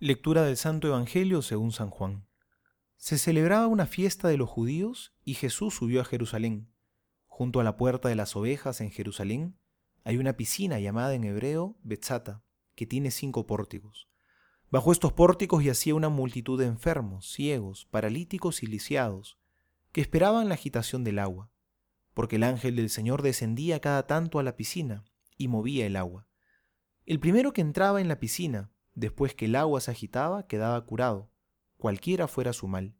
Lectura del Santo Evangelio según San Juan. Se celebraba una fiesta de los judíos y Jesús subió a Jerusalén. Junto a la puerta de las ovejas en Jerusalén hay una piscina llamada en hebreo Betzata, que tiene cinco pórticos. Bajo estos pórticos yacía una multitud de enfermos, ciegos, paralíticos y lisiados, que esperaban la agitación del agua, porque el ángel del Señor descendía cada tanto a la piscina y movía el agua. El primero que entraba en la piscina, Después que el agua se agitaba, quedaba curado, cualquiera fuera su mal.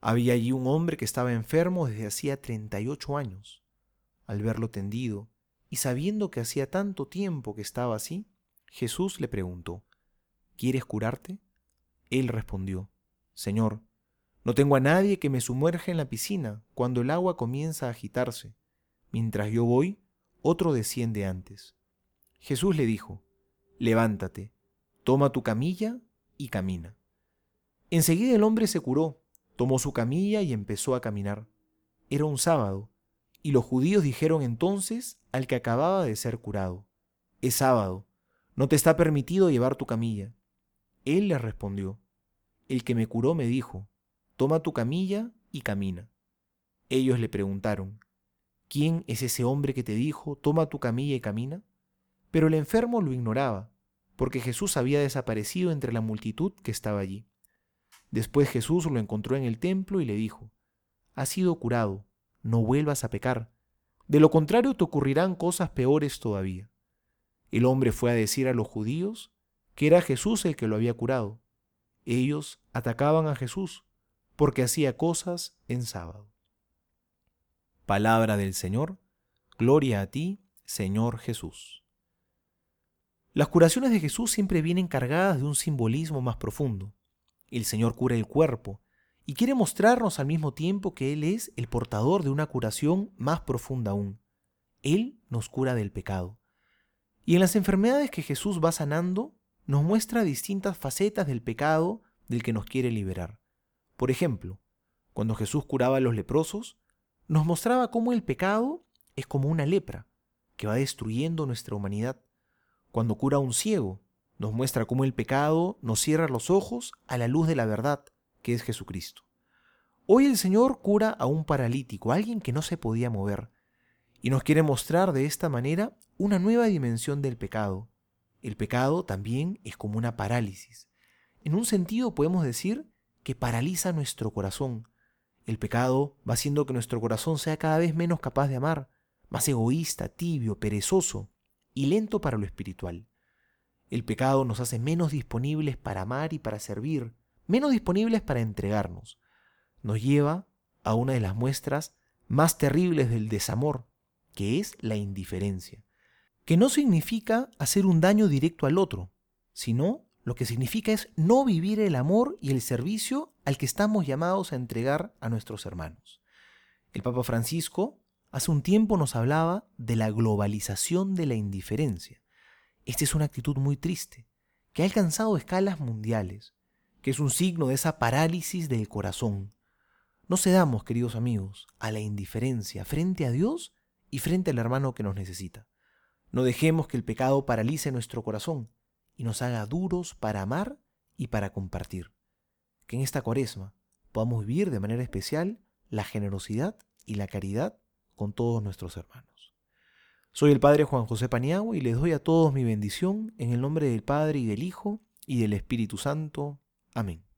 Había allí un hombre que estaba enfermo desde hacía treinta y ocho años. Al verlo tendido, y sabiendo que hacía tanto tiempo que estaba así, Jesús le preguntó, ¿Quieres curarte? Él respondió, Señor, no tengo a nadie que me sumerja en la piscina cuando el agua comienza a agitarse. Mientras yo voy, otro desciende antes. Jesús le dijo, Levántate, toma tu camilla y camina. Enseguida el hombre se curó, tomó su camilla y empezó a caminar. Era un sábado, y los judíos dijeron entonces al que acababa de ser curado, es sábado, no te está permitido llevar tu camilla. Él le respondió, el que me curó me dijo, toma tu camilla y camina. Ellos le preguntaron, ¿quién es ese hombre que te dijo, toma tu camilla y camina? Pero el enfermo lo ignoraba porque Jesús había desaparecido entre la multitud que estaba allí. Después Jesús lo encontró en el templo y le dijo, Has sido curado, no vuelvas a pecar, de lo contrario te ocurrirán cosas peores todavía. El hombre fue a decir a los judíos que era Jesús el que lo había curado. Ellos atacaban a Jesús porque hacía cosas en sábado. Palabra del Señor, gloria a ti, Señor Jesús. Las curaciones de Jesús siempre vienen cargadas de un simbolismo más profundo. El Señor cura el cuerpo y quiere mostrarnos al mismo tiempo que Él es el portador de una curación más profunda aún. Él nos cura del pecado. Y en las enfermedades que Jesús va sanando, nos muestra distintas facetas del pecado del que nos quiere liberar. Por ejemplo, cuando Jesús curaba a los leprosos, nos mostraba cómo el pecado es como una lepra que va destruyendo nuestra humanidad cuando cura a un ciego, nos muestra cómo el pecado nos cierra los ojos a la luz de la verdad, que es Jesucristo. Hoy el Señor cura a un paralítico, alguien que no se podía mover, y nos quiere mostrar de esta manera una nueva dimensión del pecado. El pecado también es como una parálisis. En un sentido podemos decir que paraliza nuestro corazón. El pecado va haciendo que nuestro corazón sea cada vez menos capaz de amar, más egoísta, tibio, perezoso y lento para lo espiritual. El pecado nos hace menos disponibles para amar y para servir, menos disponibles para entregarnos. Nos lleva a una de las muestras más terribles del desamor, que es la indiferencia, que no significa hacer un daño directo al otro, sino lo que significa es no vivir el amor y el servicio al que estamos llamados a entregar a nuestros hermanos. El Papa Francisco Hace un tiempo nos hablaba de la globalización de la indiferencia. Esta es una actitud muy triste, que ha alcanzado escalas mundiales, que es un signo de esa parálisis del corazón. No cedamos, queridos amigos, a la indiferencia frente a Dios y frente al hermano que nos necesita. No dejemos que el pecado paralice nuestro corazón y nos haga duros para amar y para compartir. Que en esta cuaresma podamos vivir de manera especial la generosidad y la caridad con todos nuestros hermanos. Soy el Padre Juan José Paniagua y les doy a todos mi bendición en el nombre del Padre y del Hijo y del Espíritu Santo. Amén.